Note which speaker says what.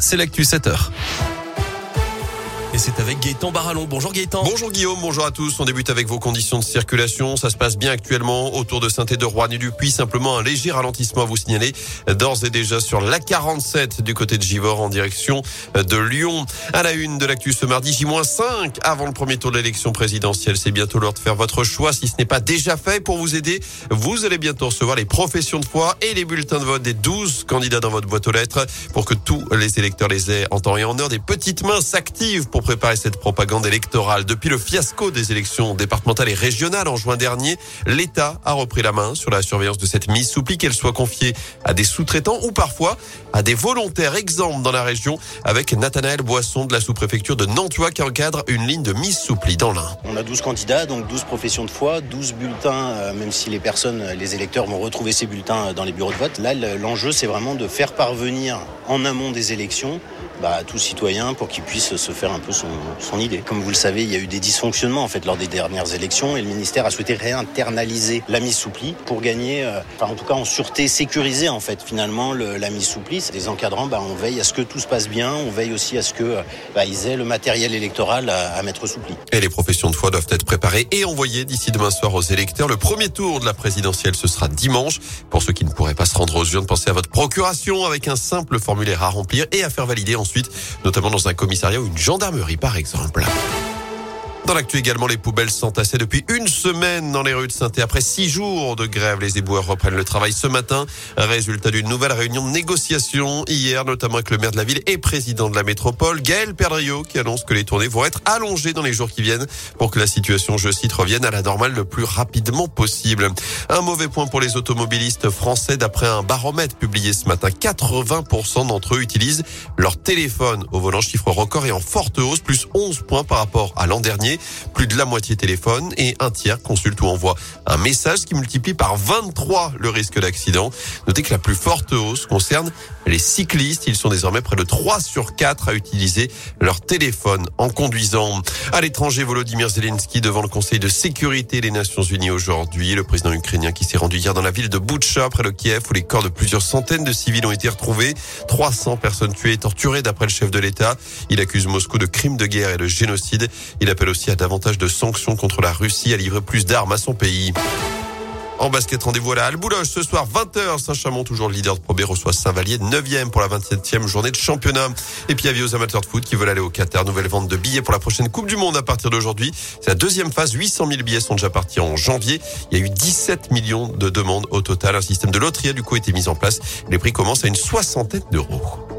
Speaker 1: c'est l'actu 7 heures. Et c'est avec Gaëtan Barallon. Bonjour Gaëtan.
Speaker 2: Bonjour Guillaume, bonjour à tous. On débute avec vos conditions de circulation. Ça se passe bien actuellement autour de saint Rouen et du Puy. Simplement un léger ralentissement à vous signaler d'ores et déjà sur la 47 du côté de Givor en direction de Lyon. À la une de l'actu ce mardi, J-5 avant le premier tour de l'élection présidentielle. C'est bientôt l'heure de faire votre choix. Si ce n'est pas déjà fait pour vous aider, vous allez bientôt recevoir les professions de foi et les bulletins de vote des 12 candidats dans votre boîte aux lettres pour que tous les électeurs les aient en temps et en heure. Des petites mains s'activent pour préparer cette propagande électorale. Depuis le fiasco des élections départementales et régionales en juin dernier, l'État a repris la main sur la surveillance de cette mise souplie, qu'elle soit confiée à des sous-traitants ou parfois à des volontaires. exemples dans la région avec Nathanaël Boisson de la sous-préfecture de Nantua qui encadre une ligne de mise souplie dans l'Ain.
Speaker 3: On a 12 candidats, donc 12 professions de foi, 12 bulletins, euh, même si les personnes, les électeurs vont retrouver ces bulletins euh, dans les bureaux de vote. Là, l'enjeu, c'est vraiment de faire parvenir en amont des élections bah, à tout citoyen pour qu'il puisse se faire un peu son, idée. Comme vous le savez, il y a eu des dysfonctionnements en fait lors des dernières élections et le ministère a souhaité réinternaliser la mise souplie pour gagner, euh, enfin en tout cas en sûreté, sécuriser en fait finalement le, la mise souplie. Des encadrants, bah, on veille à ce que tout se passe bien, on veille aussi à ce que bah, ils aient le matériel électoral à, à mettre soupli.
Speaker 2: Et les professions de foi doivent être préparées et envoyées d'ici demain soir aux électeurs. Le premier tour de la présidentielle, ce sera dimanche. Pour ceux qui ne pourraient pas se rendre aux urnes, pensez à votre procuration avec un simple formulaire à remplir et à faire valider ensuite, notamment dans un commissariat ou une gendarmerie par exemple. Dans l'actu également, les poubelles sont tassées depuis une semaine dans les rues de saint Après six jours de grève, les éboueurs reprennent le travail ce matin. Résultat d'une nouvelle réunion de négociation hier, notamment avec le maire de la ville et président de la métropole, Gaël Perdriot, qui annonce que les tournées vont être allongées dans les jours qui viennent pour que la situation, je cite, revienne à la normale le plus rapidement possible. Un mauvais point pour les automobilistes français d'après un baromètre publié ce matin. 80% d'entre eux utilisent leur téléphone au volant, chiffre record et en forte hausse, plus 11 points par rapport à l'an dernier. Plus de la moitié téléphone et un tiers consulte ou envoie un message qui multiplie par 23 le risque d'accident. Notez que la plus forte hausse concerne les cyclistes. Ils sont désormais près de 3 sur 4 à utiliser leur téléphone en conduisant. À l'étranger, Volodymyr Zelensky devant le Conseil de sécurité des Nations Unies aujourd'hui. Le président ukrainien qui s'est rendu hier dans la ville de Boutcha, près de Kiev, où les corps de plusieurs centaines de civils ont été retrouvés. 300 personnes tuées et torturées d'après le chef de l'État. Il accuse Moscou de crimes de guerre et de génocide. Il appelle aussi à davantage de sanctions contre la Russie, à livrer plus d'armes à son pays. En basket, rendez-vous à la Halle ce soir 20h. Saint-Chamond, toujours le leader de Pro reçoit Saint-Vallier, 9e pour la 27e journée de championnat. Et puis avis aux amateurs de foot qui veulent aller au Qatar. Nouvelle vente de billets pour la prochaine Coupe du Monde à partir d'aujourd'hui. C'est la deuxième phase. 800 000 billets sont déjà partis en janvier. Il y a eu 17 millions de demandes au total. Un système de loterie a du coup été mis en place. Les prix commencent à une soixantaine d'euros.